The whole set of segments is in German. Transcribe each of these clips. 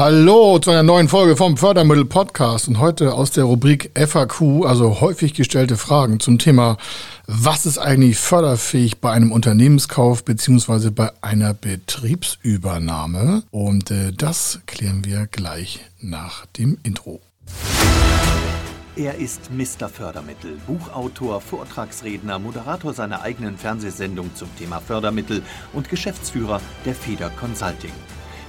Hallo zu einer neuen Folge vom Fördermittel Podcast und heute aus der Rubrik FAQ, also häufig gestellte Fragen zum Thema, was ist eigentlich förderfähig bei einem Unternehmenskauf beziehungsweise bei einer Betriebsübernahme? Und äh, das klären wir gleich nach dem Intro. Er ist Mr. Fördermittel, Buchautor, Vortragsredner, Moderator seiner eigenen Fernsehsendung zum Thema Fördermittel und Geschäftsführer der Feder Consulting.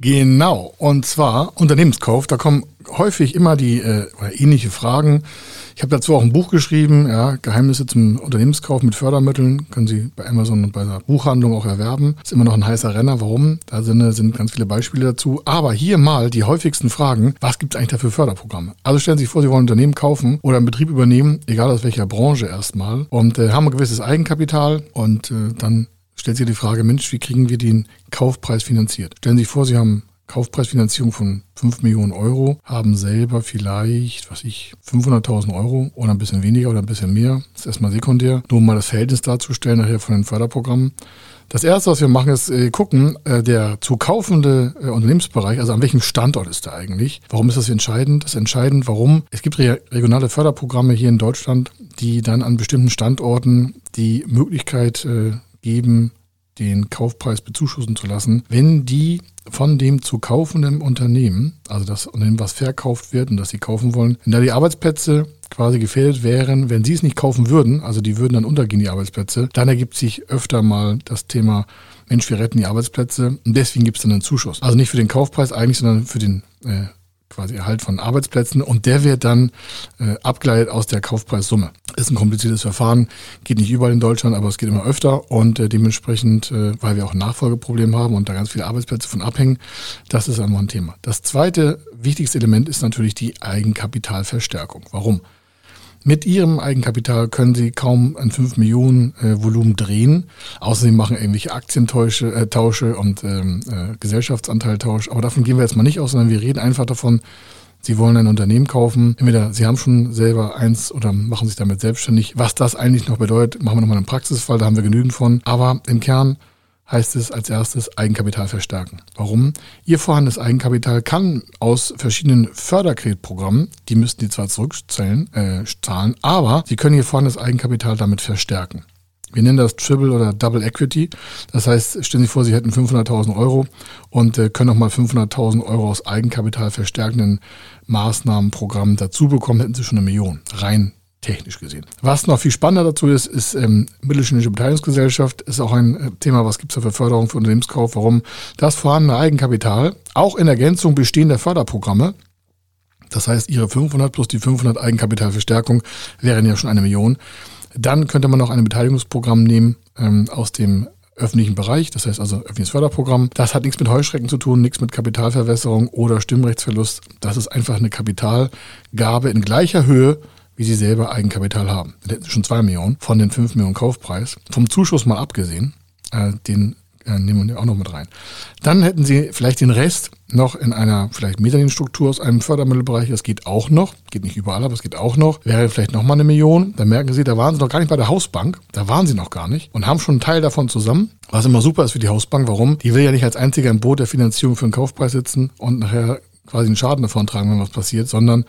Genau, und zwar Unternehmenskauf. Da kommen häufig immer die äh, ähnliche Fragen. Ich habe dazu auch ein Buch geschrieben, ja, Geheimnisse zum Unternehmenskauf mit Fördermitteln. Können Sie bei Amazon und bei der Buchhandlung auch erwerben. Ist immer noch ein heißer Renner. Warum? Da sind, sind ganz viele Beispiele dazu. Aber hier mal die häufigsten Fragen. Was gibt es eigentlich da für Förderprogramme? Also stellen Sie sich vor, Sie wollen ein Unternehmen kaufen oder einen Betrieb übernehmen, egal aus welcher Branche erstmal, und äh, haben ein gewisses Eigenkapital und äh, dann stellt sich die Frage, Mensch, wie kriegen wir den Kaufpreis finanziert? Stellen Sie sich vor, Sie haben Kaufpreisfinanzierung von 5 Millionen Euro, haben selber vielleicht, was ich, 500.000 Euro oder ein bisschen weniger oder ein bisschen mehr. Das ist erstmal sekundär. Nur um mal das Verhältnis darzustellen nachher von den Förderprogrammen. Das erste, was wir machen, ist äh, gucken, äh, der zu kaufende äh, Unternehmensbereich, also an welchem Standort ist er eigentlich? Warum ist das entscheidend? Das ist entscheidend, warum? Es gibt re regionale Förderprogramme hier in Deutschland, die dann an bestimmten Standorten die Möglichkeit äh, geben, den Kaufpreis bezuschussen zu lassen, wenn die von dem zu kaufenden Unternehmen, also das Unternehmen, was verkauft wird und das sie kaufen wollen, wenn da die Arbeitsplätze quasi gefährdet wären, wenn sie es nicht kaufen würden, also die würden dann untergehen, die Arbeitsplätze, dann ergibt sich öfter mal das Thema, Mensch, wir retten die Arbeitsplätze und deswegen gibt es dann einen Zuschuss. Also nicht für den Kaufpreis eigentlich, sondern für den äh, quasi Erhalt von Arbeitsplätzen und der wird dann äh, abgeleitet aus der Kaufpreissumme. Ist ein kompliziertes Verfahren, geht nicht überall in Deutschland, aber es geht immer öfter und äh, dementsprechend, äh, weil wir auch ein Nachfolgeproblem haben und da ganz viele Arbeitsplätze von abhängen, das ist einfach ein Thema. Das zweite wichtigste Element ist natürlich die Eigenkapitalverstärkung. Warum? Mit ihrem Eigenkapital können sie kaum ein 5 Millionen äh, Volumen drehen. Außerdem machen irgendwelche Aktientausche äh, Tausche und ähm, äh, Gesellschaftsanteiltausch. Aber davon gehen wir jetzt mal nicht aus, sondern wir reden einfach davon, Sie wollen ein Unternehmen kaufen. Entweder Sie haben schon selber eins oder machen sich damit selbstständig. Was das eigentlich noch bedeutet, machen wir nochmal einen Praxisfall, da haben wir genügend von. Aber im Kern heißt es als erstes Eigenkapital verstärken. Warum? Ihr vorhandenes Eigenkapital kann aus verschiedenen Förderkreditprogrammen, die müssten die zwar zurückzahlen, äh, zahlen, aber Sie können Ihr vorhandenes Eigenkapital damit verstärken. Wir nennen das Triple oder Double Equity. Das heißt, stellen Sie vor, Sie hätten 500.000 Euro und äh, können nochmal 500.000 Euro aus Eigenkapital verstärkenden Maßnahmenprogrammen dazu bekommen, hätten Sie schon eine Million rein technisch gesehen. Was noch viel spannender dazu ist, ist ähm, mittelständische Beteiligungsgesellschaft. Ist auch ein äh, Thema, was gibt es da für Förderung für Unternehmenskauf? Warum das vorhandene Eigenkapital auch in Ergänzung bestehender Förderprogramme das heißt, ihre 500 plus die 500 Eigenkapitalverstärkung wären ja schon eine Million. Dann könnte man noch ein Beteiligungsprogramm nehmen ähm, aus dem öffentlichen Bereich, das heißt also öffentliches Förderprogramm. Das hat nichts mit Heuschrecken zu tun, nichts mit Kapitalverwässerung oder Stimmrechtsverlust. Das ist einfach eine Kapitalgabe in gleicher Höhe wie sie selber Eigenkapital haben. Da hätten sie schon zwei Millionen von den fünf Millionen Kaufpreis. Vom Zuschuss mal abgesehen, äh, den äh, nehmen wir auch noch mit rein. Dann hätten sie vielleicht den Rest noch in einer vielleicht Mezzaninstruktur aus einem Fördermittelbereich. Das geht auch noch. Geht nicht überall, aber es geht auch noch. Wäre vielleicht noch mal eine Million. Dann merken sie, da waren sie noch gar nicht bei der Hausbank. Da waren sie noch gar nicht und haben schon einen Teil davon zusammen. Was immer super ist für die Hausbank. Warum? Die will ja nicht als einziger im Boot der Finanzierung für den Kaufpreis sitzen und nachher quasi einen Schaden davon tragen, wenn was passiert, sondern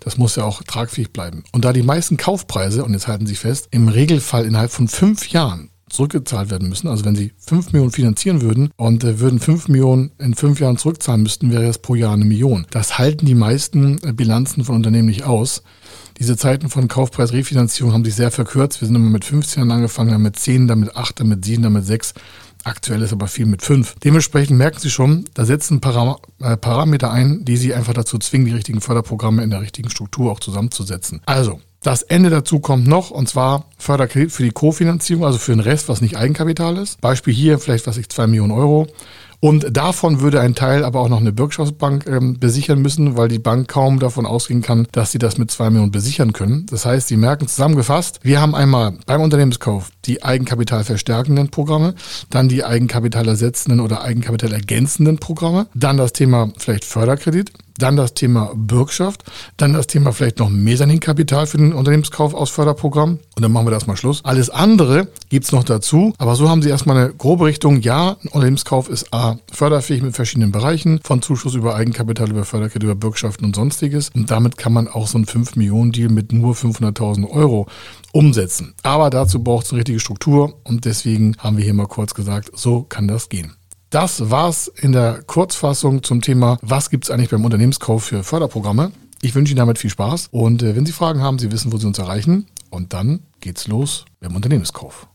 das muss ja auch tragfähig bleiben. Und da die meisten Kaufpreise, und jetzt halten Sie fest, im Regelfall innerhalb von fünf Jahren zurückgezahlt werden müssen. Also wenn Sie fünf Millionen finanzieren würden und äh, würden fünf Millionen in fünf Jahren zurückzahlen müssten, wäre das pro Jahr eine Million. Das halten die meisten äh, Bilanzen von Unternehmen nicht aus. Diese Zeiten von Kaufpreisrefinanzierung haben sich sehr verkürzt. Wir sind immer mit 15 Jahren angefangen, dann mit 10, dann mit 8, dann mit 7, dann mit 6. Aktuell ist aber viel mit fünf. Dementsprechend merken Sie schon, da setzen Param äh, Parameter ein, die Sie einfach dazu zwingen, die richtigen Förderprogramme in der richtigen Struktur auch zusammenzusetzen. Also, Das Ende dazu kommt noch, und zwar Förderkredit für die Kofinanzierung, also für den Rest, was nicht Eigenkapital ist. Beispiel hier vielleicht, was ich, zwei Millionen Euro. Und davon würde ein Teil aber auch noch eine Bürgschaftsbank ähm, besichern müssen, weil die Bank kaum davon ausgehen kann, dass sie das mit zwei Millionen besichern können. Das heißt, Sie merken zusammengefasst, wir haben einmal beim Unternehmenskauf die Eigenkapital verstärkenden Programme, dann die Eigenkapital ersetzenden oder Eigenkapital ergänzenden Programme, dann das Thema vielleicht Förderkredit, dann das Thema Bürgschaft, dann das Thema vielleicht noch Mezzaninkapital für den Unternehmenskauf aus Förderprogramm und dann machen wir das mal Schluss. Alles andere gibt's noch dazu, aber so haben Sie erstmal eine grobe Richtung. Ja, ein Unternehmenskauf ist A, förderfähig mit verschiedenen Bereichen, von Zuschuss über Eigenkapital, über Förderkredit, über Bürgschaften und sonstiges und damit kann man auch so einen 5 Millionen Deal mit nur 500.000 Euro umsetzen. Aber dazu braucht es eine richtige Struktur und deswegen haben wir hier mal kurz gesagt, so kann das gehen. Das war's in der Kurzfassung zum Thema, was gibt's eigentlich beim Unternehmenskauf für Förderprogramme. Ich wünsche Ihnen damit viel Spaß und äh, wenn Sie Fragen haben, Sie wissen, wo Sie uns erreichen. Und dann geht's los beim Unternehmenskauf.